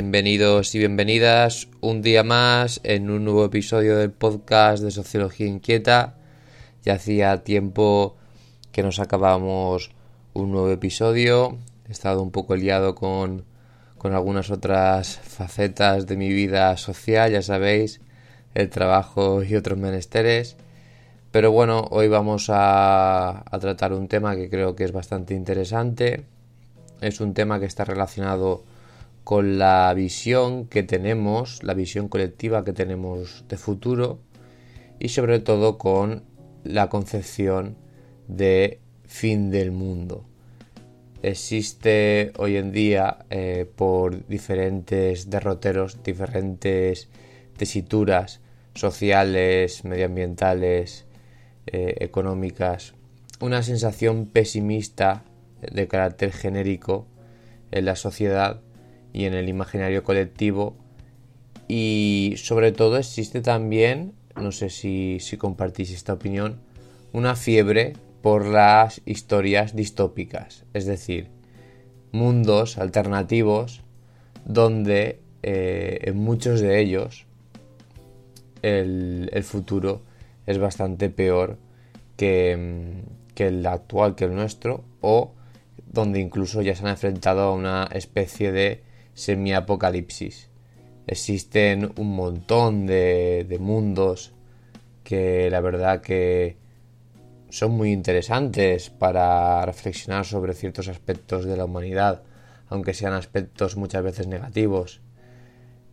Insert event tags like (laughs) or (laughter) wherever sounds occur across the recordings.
Bienvenidos y bienvenidas un día más en un nuevo episodio del podcast de Sociología Inquieta. Ya hacía tiempo que nos acabamos un nuevo episodio. He estado un poco liado con, con algunas otras facetas de mi vida social, ya sabéis, el trabajo y otros menesteres. Pero bueno, hoy vamos a, a tratar un tema que creo que es bastante interesante. Es un tema que está relacionado la visión que tenemos, la visión colectiva que tenemos de futuro y sobre todo con la concepción de fin del mundo. Existe hoy en día eh, por diferentes derroteros, diferentes tesituras sociales, medioambientales, eh, económicas, una sensación pesimista de carácter genérico en la sociedad y en el imaginario colectivo. Y sobre todo existe también, no sé si, compartís esta opinión, una fiebre por las historias distópicas, es decir, mundos alternativos donde eh, en muchos de ellos el, el, futuro es bastante peor que, que el actual, que el nuestro, o donde incluso ya se han enfrentado a una especie de semi-apocalipsis. Existen un montón de, mundos que la verdad que son muy interesantes para reflexionar sobre ciertos aspectos de la humanidad, aunque sean aspectos muchas veces negativos.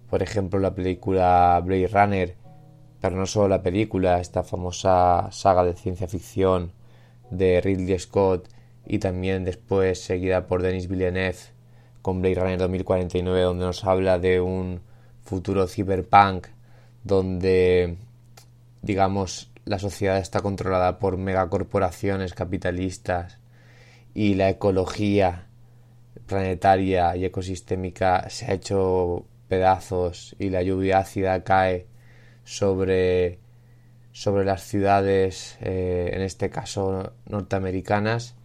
Por ejemplo, la película Blade Runner, pero no solo la película, esta famosa saga de ciencia ficción de Ridley Scott y también después seguida por Denis Villeneuve con Blade Runner 2049, donde nos habla de un futuro cyberpunk, donde, digamos, la sociedad está controlada por megacorporaciones capitalistas y la ecología planetaria y ecosistémica se ha hecho pedazos y la lluvia ácida cae sobre, sobre las ciudades, eh, en este caso norteamericanas,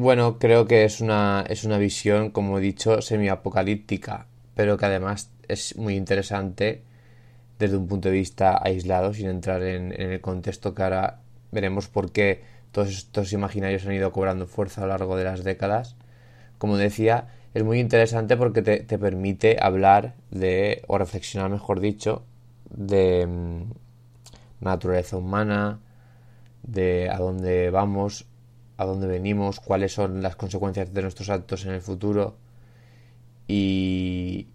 bueno, creo que es una, es una visión, como he dicho, semi-apocalíptica, pero que además es muy interesante desde un punto de vista aislado, sin entrar en, el contexto que ahora veremos por qué todos estos imaginarios han ido cobrando fuerza a lo largo de las décadas. Como decía, es muy interesante porque te, te permite hablar de, o reflexionar, mejor dicho, de mmm, naturaleza humana, de a dónde vamos, a dónde venimos, cuáles son las consecuencias de nuestros actos en el futuro. Y,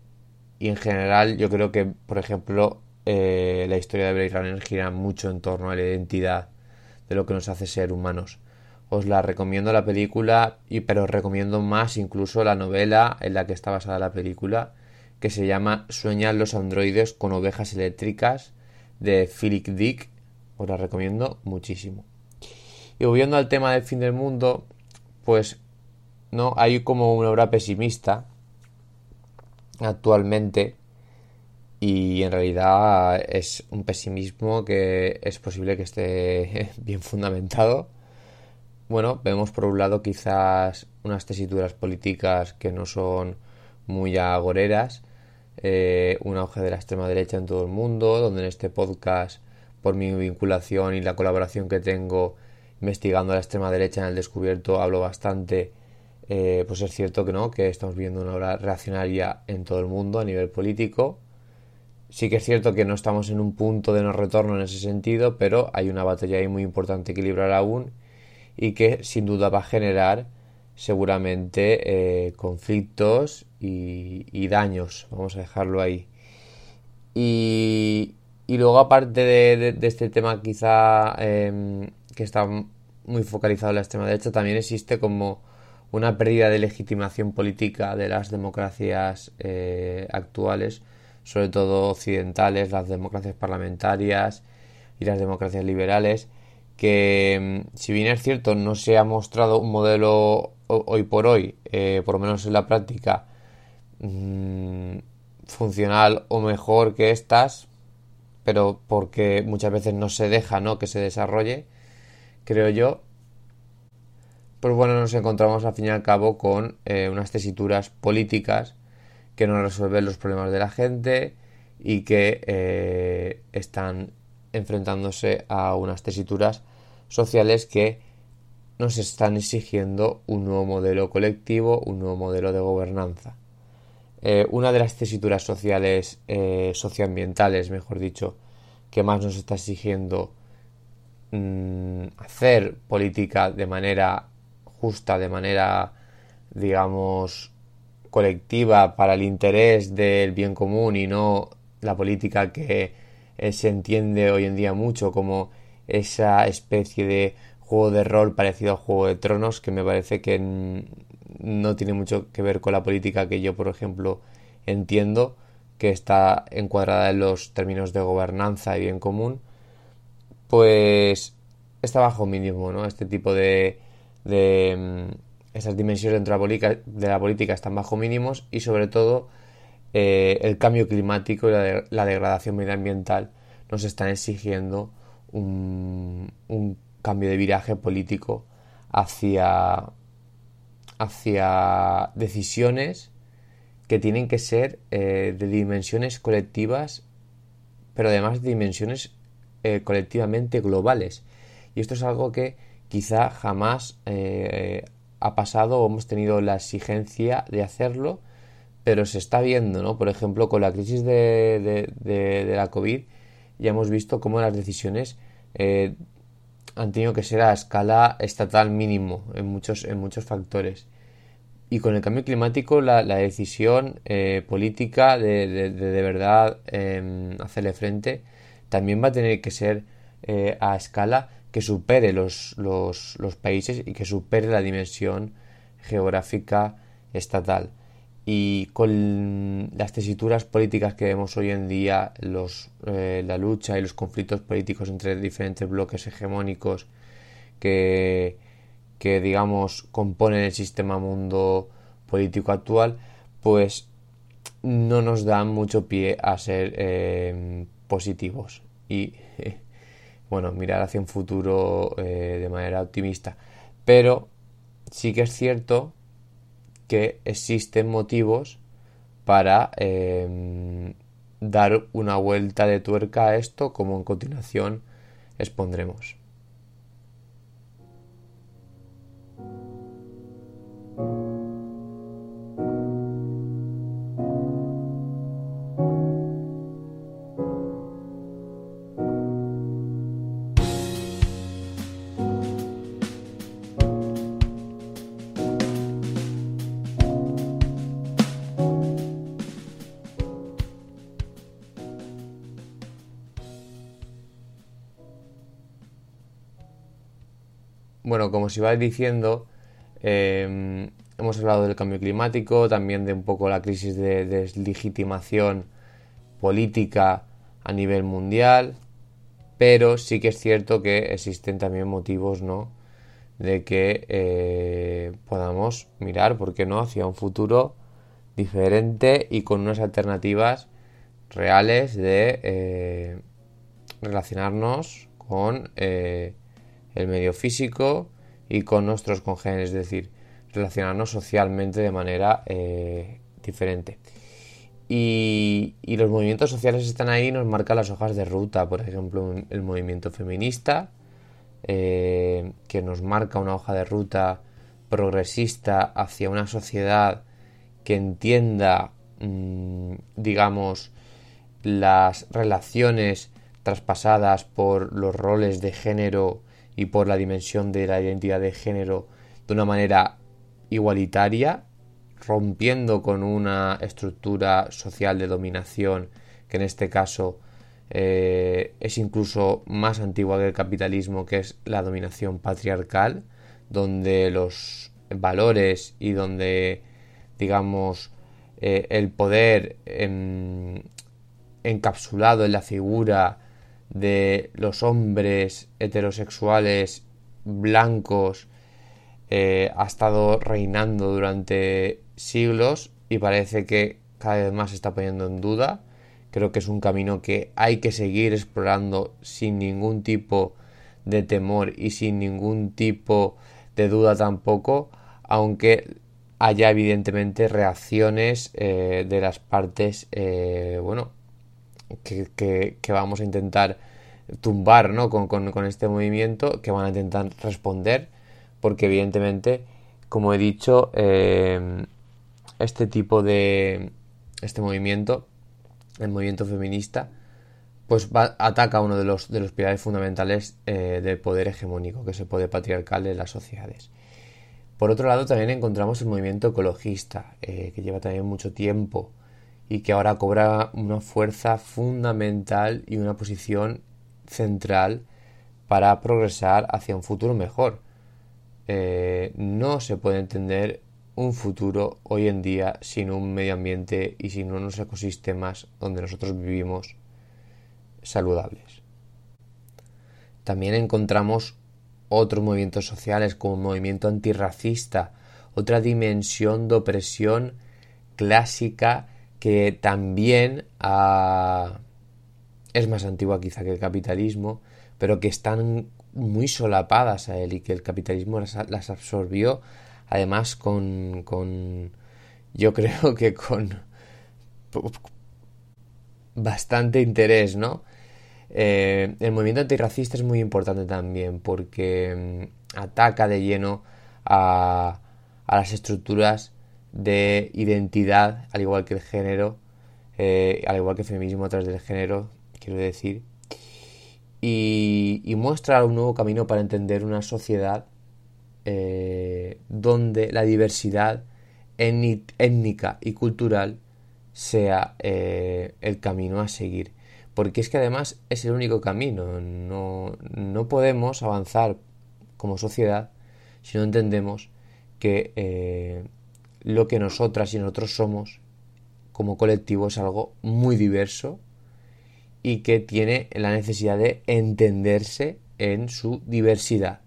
en general yo creo que, por ejemplo, eh, la historia de Blade Runner gira mucho en torno a la identidad de lo que nos hace ser humanos. Os la recomiendo la película, y, pero os recomiendo más incluso la novela en la que está basada la película, que se llama Sueñan los androides con ovejas eléctricas de Philip Dick. Os la recomiendo muchísimo. Y volviendo al tema del fin del mundo, pues no hay como una obra pesimista actualmente y en realidad es un pesimismo que es posible que esté (laughs) bien fundamentado. Bueno, vemos por un lado quizás unas tesituras políticas que no son muy agoreras, eh, un auge de la extrema derecha en todo el mundo, donde en este podcast, por mi vinculación y la colaboración que tengo, investigando la extrema derecha en el descubierto hablo bastante. Eh, pues es cierto que no que estamos viendo una obra reaccionaria en todo el mundo a nivel político. Sí que es cierto que no estamos en un punto de no retorno en ese sentido, pero hay una batalla ahí muy importante que librar aún y que sin duda va a generar seguramente eh, conflictos y, daños, vamos a dejarlo ahí. Y, luego aparte de, este tema quizá em, que está muy focalizado en la extrema derecha, también existe como una pérdida de legitimación política de las democracias eh, actuales, sobre todo occidentales, las democracias parlamentarias y las democracias liberales, que mm, si bien es cierto no se ha mostrado un modelo hoy por hoy, eh, por lo menos en la práctica, mm, funcional o mejor que estas, pero porque muchas veces no se deja ¿no? que se desarrolle, creo yo, pues bueno, nos encontramos al fin y al cabo con eh, unas tesituras políticas que no resuelven los problemas de la gente y que eh, están enfrentándose a unas tesituras sociales que nos están exigiendo un nuevo modelo colectivo, un nuevo modelo de gobernanza. Eh, una de las tesituras sociales, socioambientales, mejor dicho, que más nos está exigiendo mm, hacer política de manera justa, de manera, digamos, colectiva para el interés del bien común y no la política que eh, se entiende hoy en día mucho como esa especie de juego de rol parecido a Juego de Tronos que me parece que no tiene mucho que ver con la política que yo, por ejemplo, entiendo que está encuadrada en los términos de gobernanza y bien común, pues está bajo mínimo, ¿no? Este tipo de, de mm, esas dimensiones dentro de la, política, de la están bajo mínimos y sobre todo eh, el cambio climático y la, degradación medioambiental nos están exigiendo un, cambio de viraje político hacia, hacia decisiones que tienen que ser eh, de dimensiones colectivas, pero además de dimensiones eh, colectivamente globales. Y esto es algo que quizá jamás eh, ha pasado o hemos tenido la exigencia de hacerlo, pero se está viendo, ¿no? Por ejemplo, con la crisis de, de la COVID ya hemos visto cómo las decisiones han tenido que ser a escala estatal mínimo en muchos, en muchos factores. Y con el cambio climático la, decisión eh, política de, de, verdad em, hacerle frente también va a tener que ser eh, a escala que supere los, los, países y que supere la dimensión geográfica estatal. Y con las tesituras políticas que vemos hoy en día, los, eh, la lucha y los conflictos políticos entre diferentes bloques hegemónicos que, que, digamos, componen el sistema mundo político actual, pues no nos dan mucho pie a ser eh, positivos y, (laughs) bueno, mirar hacia un futuro eh, de manera optimista. Pero sí que es cierto que existen motivos para em, dar una vuelta de tuerca a esto, como en continuación expondremos. Bueno, como se iba diciendo, em, hemos hablado del cambio climático, también de un poco la crisis de deslegitimación política a nivel mundial, pero sí que es cierto que existen también motivos, ¿no? De que eh, podamos mirar, ¿por qué no?, hacia un futuro diferente y con unas alternativas reales de eh, relacionarnos con eh, el medio físico y con nuestros congéneres, es decir, relacionarnos socialmente de manera eh, diferente. Y, los movimientos sociales están ahí nos marcan las hojas de ruta, por ejemplo, el movimiento feminista, eh, que nos marca una hoja de ruta progresista hacia una sociedad que entienda, mm, digamos, las relaciones traspasadas por los roles de género y por la dimensión de la identidad de género de una manera igualitaria, rompiendo con una estructura social de dominación que en este caso eh, es incluso más antigua que el capitalismo, que es la dominación patriarcal, donde los valores y donde, digamos, eh, el poder encapsulado en la figura de los hombres heterosexuales blancos eh, ha estado reinando durante siglos y parece que cada vez más se está poniendo en duda. Creo que es un camino que hay que seguir explorando sin ningún tipo de temor y sin ningún tipo de duda tampoco, aunque haya evidentemente reacciones eh, de las partes, eh, bueno, que, vamos a intentar tumbar ¿no? con, con, este movimiento, que van a intentar responder, porque evidentemente, como he dicho, eh, este tipo de, este movimiento, el movimiento feminista, pues ataca uno de los, de los pilares fundamentales del poder hegemónico, que es el poder patriarcal en las sociedades. Por otro lado, también encontramos el movimiento ecologista, eh, que lleva también mucho tiempo y que ahora cobra una fuerza fundamental y una posición central para progresar hacia un futuro mejor. Eh, no se puede entender un futuro hoy en día sin un medio ambiente y sin unos ecosistemas donde nosotros vivimos saludables. También encontramos otros movimientos sociales como el movimiento antirracista, otra dimensión de opresión clásica que también ah, es más antigua quizá que el capitalismo, pero que están muy solapadas a él y que el capitalismo las, absorbió además con, con yo creo que con bastante interés, ¿no? Eh, el movimiento antirracista es muy importante también porque mm, ataca de lleno a, las estructuras de identidad, al igual que el género, eh, al igual que el feminismo a través del género, quiero decir, y, muestra un nuevo camino para entender una sociedad eh, donde la diversidad étnica y cultural sea el camino a seguir porque es que además es el único camino. No, no podemos avanzar como sociedad si no entendemos que eh, lo que nosotras y nosotros somos como colectivo es algo muy diverso y que tiene la necesidad de entenderse en su diversidad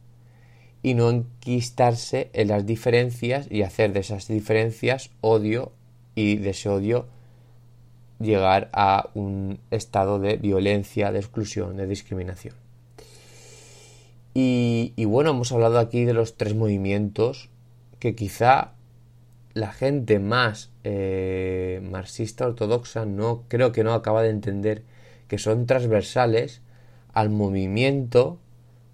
y no enquistarse en las diferencias y hacer de esas diferencias odio y de ese odio llegar a un estado de violencia, de exclusión, de discriminación. Y, bueno, hemos hablado aquí de los tres movimientos que quizá la gente más eh, marxista ortodoxa no creo que no acaba de entender que son transversales al movimiento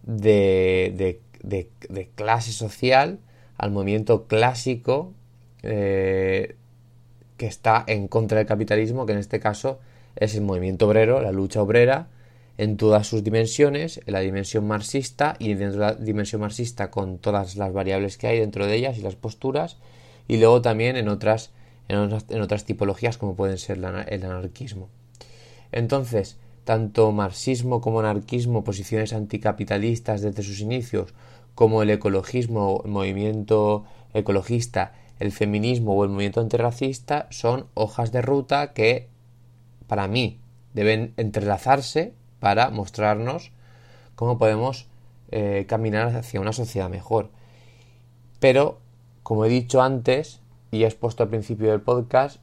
de, de, clase social, al movimiento clásico eh, que está en contra del capitalismo, que en este caso es el movimiento obrero, la lucha obrera, en todas sus dimensiones, en la dimensión marxista y dentro de la dimensión marxista con todas las variables que hay dentro de ellas y las posturas, y luego también en otras, en otras, tipologías como pueden ser el anarquismo. Entonces, tanto marxismo como anarquismo, posiciones anticapitalistas desde sus inicios, como el ecologismo, el movimiento ecologista el feminismo o el movimiento antirracista son hojas de ruta que, para mí, deben entrelazarse para mostrarnos cómo podemos eh, caminar hacia una sociedad mejor. Pero, como he dicho antes y he expuesto al principio del podcast,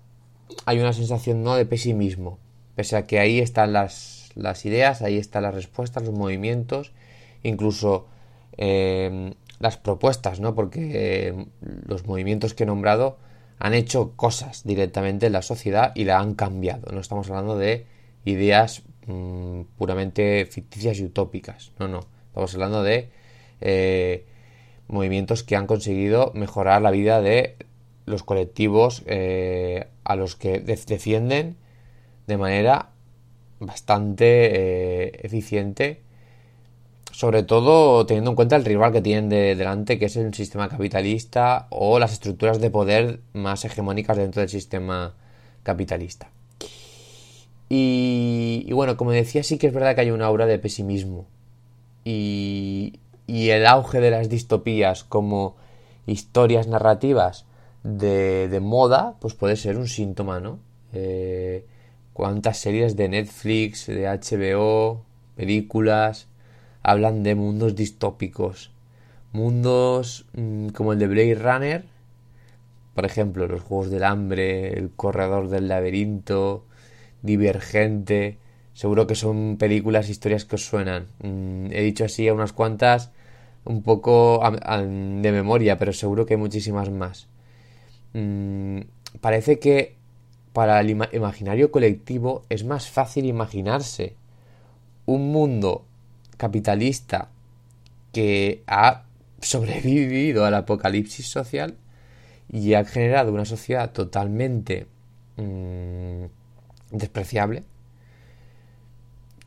hay una sensación no de pesimismo, pese a que ahí están las, las ideas, ahí están las respuestas, los movimientos, incluso eh, las propuestas, ¿no? Porque eh, los movimientos que he nombrado han hecho cosas directamente en la sociedad y la han cambiado. No estamos hablando de ideas mm, puramente ficticias y utópicas. No, no. Estamos hablando de eh, movimientos que han conseguido mejorar la vida de los colectivos eh, a los que defienden de manera bastante eh, eficiente, sobre todo teniendo en cuenta el rival que tienen de delante, que es el sistema capitalista o las estructuras de poder más hegemónicas dentro del sistema capitalista. Y, bueno, como decía, sí que es verdad que hay una aura de pesimismo. Y, el auge de las distopías como historias narrativas de, moda, pues puede ser un síntoma, ¿no? Eh, cuántas series de Netflix, de HBO, películas, hablan de mundos distópicos. Mundos mm, como el de Blade Runner, por ejemplo, los Juegos del Hambre, El Corredor del Laberinto, Divergente. Seguro que son películas, historias que os suenan. Mm, he dicho así a unas cuantas un poco de memoria, pero seguro que hay muchísimas más. Mm, parece que para el imaginario colectivo es más fácil imaginarse un mundo capitalista que ha sobrevivido al apocalipsis social y ha generado una sociedad totalmente mm, despreciable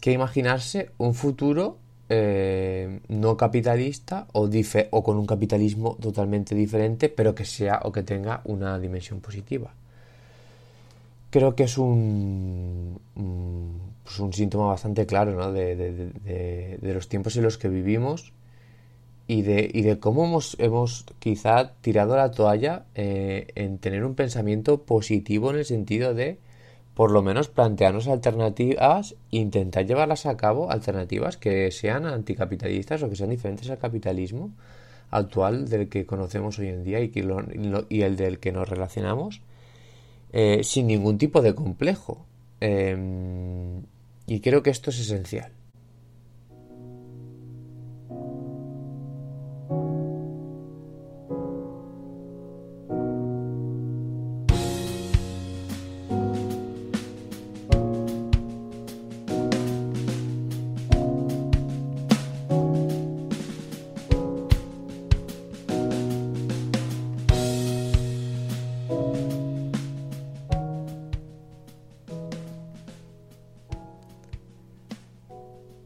que imaginarse un futuro eh, no capitalista o, o con un capitalismo totalmente diferente pero que sea o que tenga una dimensión positiva creo que es un, pues un síntoma bastante claro ¿no? de, los tiempos en los que vivimos y de, y de cómo hemos, hemos quizá tirado la toalla eh, en tener un pensamiento positivo en el sentido de por lo menos plantearnos alternativas intentar llevarlas a cabo, alternativas que sean anticapitalistas o que sean diferentes al capitalismo actual del que conocemos hoy en día y, que y el del que nos relacionamos eh, sin ningún tipo de complejo. Em, y creo que esto es esencial.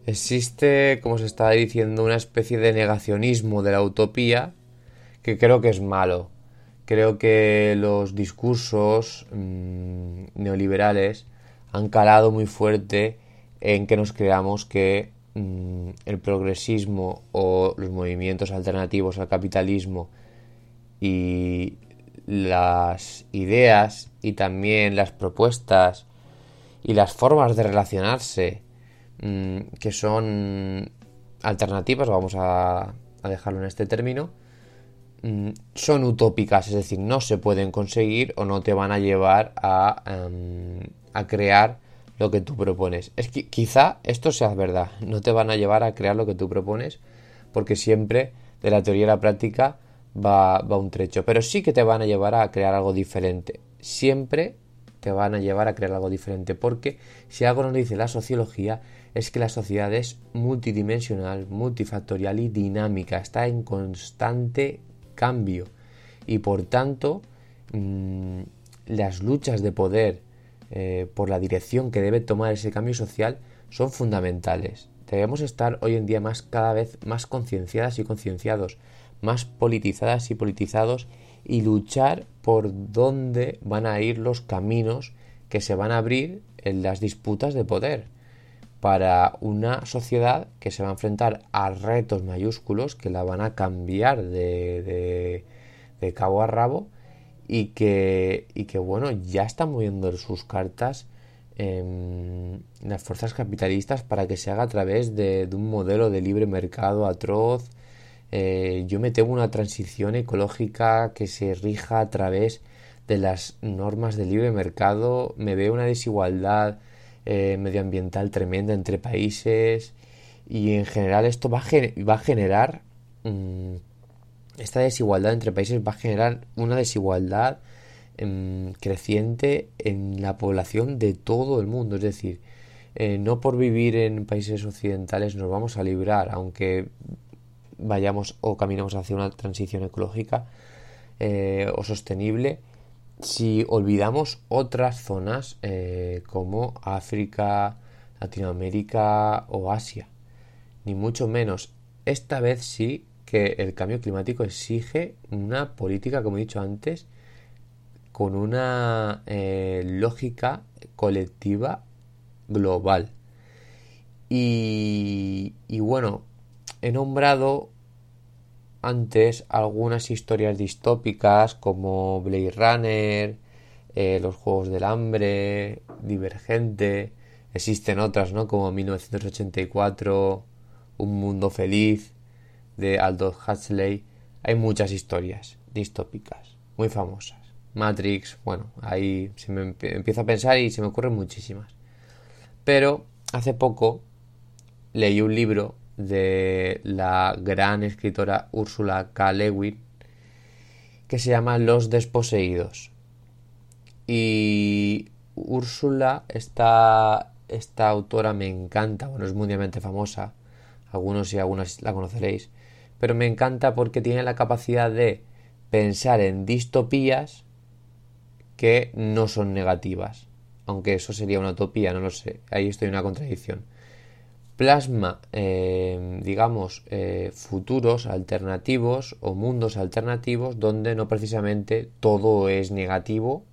Existe, como se está diciendo, una especie de negacionismo de la utopía que creo que es malo. Creo que los discursos mm, neoliberales han calado muy fuerte en que nos creamos que mm, el progresismo o los movimientos alternativos al capitalismo y las ideas y también las propuestas y las formas de relacionarse Mm, que son alternativas, vamos a, dejarlo en este término, mm, son utópicas, es decir, no se pueden conseguir o no te van a llevar a, em, a crear lo que tú propones. Es que quizá esto sea verdad, no te van a llevar a crear lo que tú propones, porque siempre de la teoría a la práctica va, va un trecho, pero sí que te van a llevar a crear algo diferente. Siempre te van a llevar a crear algo diferente, porque si algo nos dice la sociología es que la sociedad es multidimensional, multifactorial y dinámica, está en constante cambio y por tanto mm, las luchas de poder eh, por la dirección que debe tomar ese cambio social son fundamentales. Debemos estar hoy en día más cada vez más concienciadas y concienciados, más politizadas y politizados y luchar por dónde van a ir los caminos que se van a abrir en las disputas de poder para una sociedad que se va a enfrentar a retos mayúsculos que la van a cambiar de, de, cabo a rabo y que, y que bueno ya están moviendo sus cartas en las fuerzas capitalistas para que se haga a través de, un modelo de libre mercado atroz. Eh, yo me temo una transición ecológica que se rija a través de las normas de libre mercado. Me veo una desigualdad eh, medioambiental tremenda entre países y en general esto va a, va a generar mm, esta desigualdad entre países va a generar una desigualdad mm, creciente en la población de todo el mundo. Es decir eh, no por vivir en países occidentales nos vamos a librar aunque vayamos o caminamos hacia una transición ecológica eh, o sostenible si olvidamos otras zonas eh, como África, Latinoamérica o Asia, ni mucho menos. Esta vez sí que el cambio climático exige una política, como he dicho antes, con una eh, lógica colectiva global. Y, y bueno, he nombrado antes algunas historias distópicas como Blade Runner, eh, los Juegos del Hambre, Divergente, existen otras, ¿no? Como 1984, Un Mundo Feliz, de Aldous Huxley. Hay muchas historias distópicas, muy famosas. Matrix, bueno, ahí se me empiezo a pensar y se me ocurren muchísimas. Pero hace poco leí un libro de la gran escritora Úrsula K. Lewin que se llama Los Desposeídos. Y Úrsula, esta, esta autora me encanta, bueno, es mundialmente famosa, algunos y algunas la conoceréis, pero me encanta porque tiene la capacidad de pensar en distopías que no son negativas, aunque eso sería una utopía, no lo sé, ahí estoy en una contradicción plasma, eh, digamos, eh, futuros alternativos o mundos alternativos donde no precisamente todo es negativo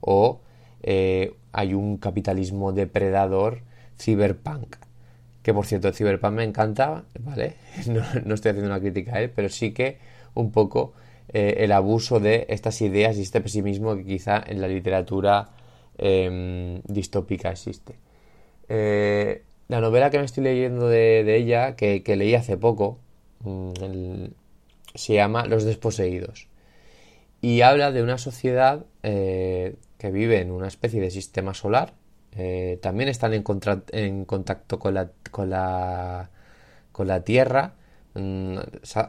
o eh, hay un capitalismo depredador cyberpunk. Que por cierto, el cyberpunk me encanta, ¿vale? (laughs) No, estoy haciendo una crítica a él, pero sí que un poco el abuso de estas ideas y este pesimismo que quizá en la literatura em, distópica existe. La novela que me estoy leyendo de, ella, que, leí hace poco, mm, se llama Los desposeídos. Y habla de una sociedad eh, que vive en una especie de sistema solar. Eh, también están en, contacto con la Tierra. Mm,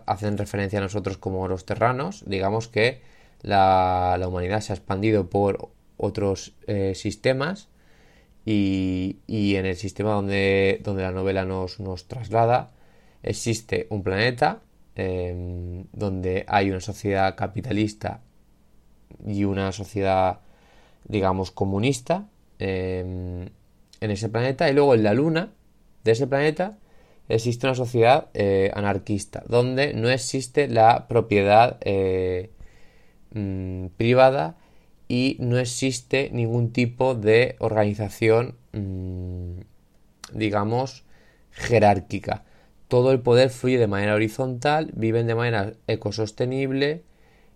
hacen referencia a nosotros como los terranos. Digamos que la, humanidad se ha expandido por otros eh, sistemas y, en el sistema donde, donde la novela nos, nos, traslada existe un planeta em, donde hay una sociedad capitalista y una sociedad digamos comunista em, en ese planeta. Y luego en la luna de ese planeta existe una sociedad eh, anarquista donde no existe la propiedad eh, mm, privada y no existe ningún tipo de organización, mm, digamos, jerárquica. Todo el poder fluye de manera horizontal, viven de manera ecosostenible.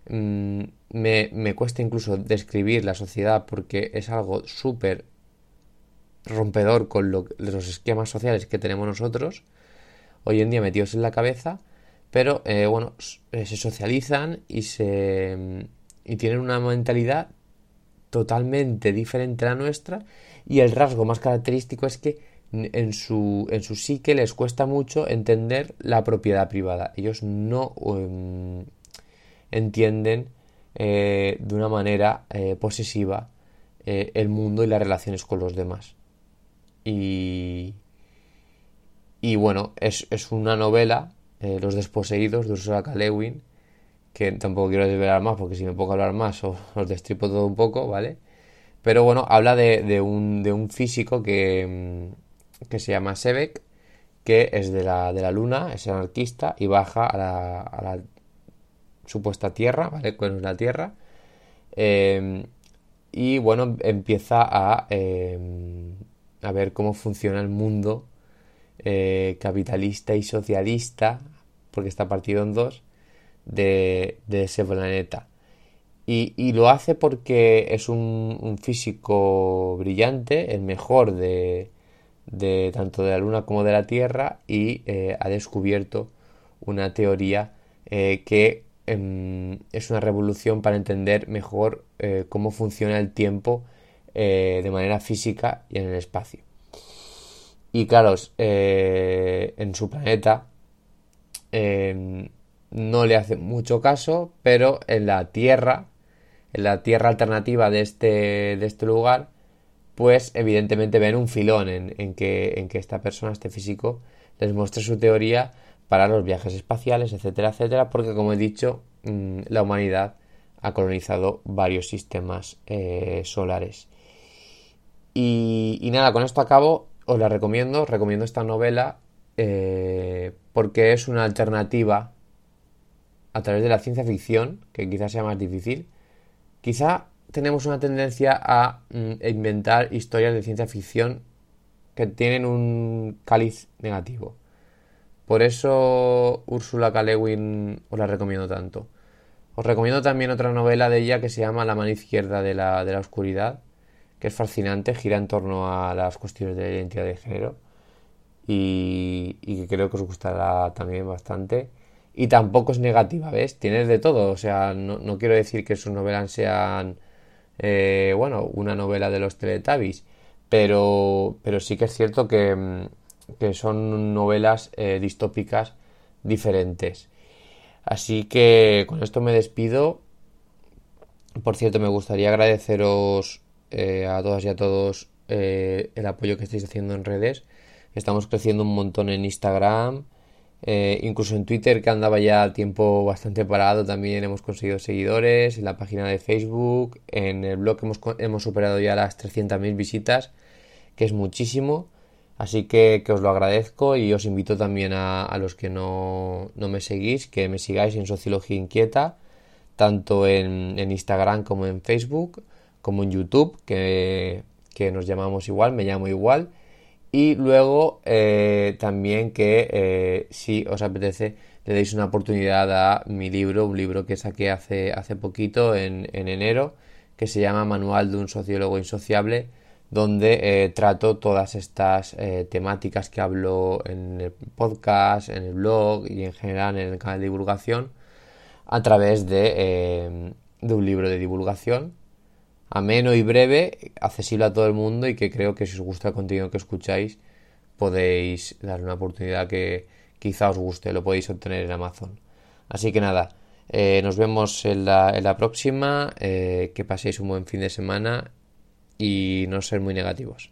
Mm, me, me, cuesta incluso describir la sociedad porque es algo súper rompedor con los esquemas sociales que tenemos nosotros hoy en día metidos en la cabeza. Pero eh, bueno, eh, se socializan y se y tienen una mentalidad totalmente diferente a la nuestra y el rasgo más característico es que en su, en su psique les cuesta mucho entender la propiedad privada. Ellos no em, entienden eh, de una manera eh, posesiva eh, el mundo y las relaciones con los demás. Y, y bueno, es, es una novela, Los desposeídos de Ursula K. Lewin, que tampoco quiero desvelar más porque si me pongo hablar más os, destripo todo un poco, ¿vale? Pero bueno, habla de, un, de un, físico que, mm, que, se llama Sebek, que es de la, de la Luna, es anarquista y baja a la, a supuesta Tierra, ¿vale? Con la Tierra. Em, y bueno, empieza a, em, a ver cómo funciona el mundo eh, capitalista y socialista, porque está partido en dos de, ese planeta. Y, lo hace porque es un, físico brillante, el mejor de, tanto de la Luna como de la Tierra, y eh, ha descubierto una teoría eh, que em, es una revolución para entender mejor eh, cómo funciona el tiempo de manera física y en el espacio. Y claro, en su planeta em, no le hace mucho caso, pero en la tierra, en la tierra alternativa de este, de este lugar, pues evidentemente ven un filón en, que, en que esta persona, este físico, les muestre su teoría para los viajes espaciales, etcétera, etcétera, porque como he dicho, mm, la humanidad ha colonizado varios sistemas eh, solares. Y, nada, con esto acabo. os la recomiendo, recomiendo esta novela eh, porque es una alternativa a través de la ciencia ficción, que quizás sea más difícil. Quizá tenemos una tendencia a mm, inventar historias de ciencia ficción que tienen un cáliz negativo. Por eso Úrsula K. os la recomiendo tanto. Os recomiendo también otra novela de ella que se llama La mano izquierda de la, de la oscuridad, que es fascinante, gira en torno a las cuestiones de la identidad de género y, que creo que os gustará también bastante. Y tampoco es negativa, ¿ves? Tienes de todo, o sea, no, quiero decir que sus novelas sean, eh, bueno, una novela de los Teletubbies, pero, pero sí que es cierto que, mm, son novelas eh, distópicas diferentes. Así que con esto me despido. Por cierto, me gustaría agradeceros eh, a todas y a todos el apoyo que estáis haciendo en redes. Estamos creciendo un montón en Instagram, eh, incluso en Twitter, que andaba ya tiempo bastante parado, también hemos conseguido seguidores, en la página de Facebook, en el blog hemos, hemos superado ya las 300.000 visitas, que es muchísimo. Así que, os lo agradezco y os invito también a, los que no, me seguís, que me sigáis en Sociología Inquieta, tanto en, Instagram como en Facebook, como en YouTube, que, que nos llamamos igual, me llamo igual. Y luego eh, también que eh, si os apetece le deis una oportunidad a mi libro, un libro que saqué hace, hace poquito, en, enero, que se llama Manual de un sociólogo insociable, donde eh, trato todas estas temáticas que hablo en el podcast, en el blog y en general en el canal de divulgación a través de, de un libro de divulgación ameno y breve, accesible a todo el mundo y que creo que si os gusta el contenido que escucháis podéis darle una oportunidad que quizá os guste, lo podéis obtener en Amazon. Así que nada, eh, nos vemos en la, próxima, eh, que paséis un buen fin de semana y no ser muy negativos.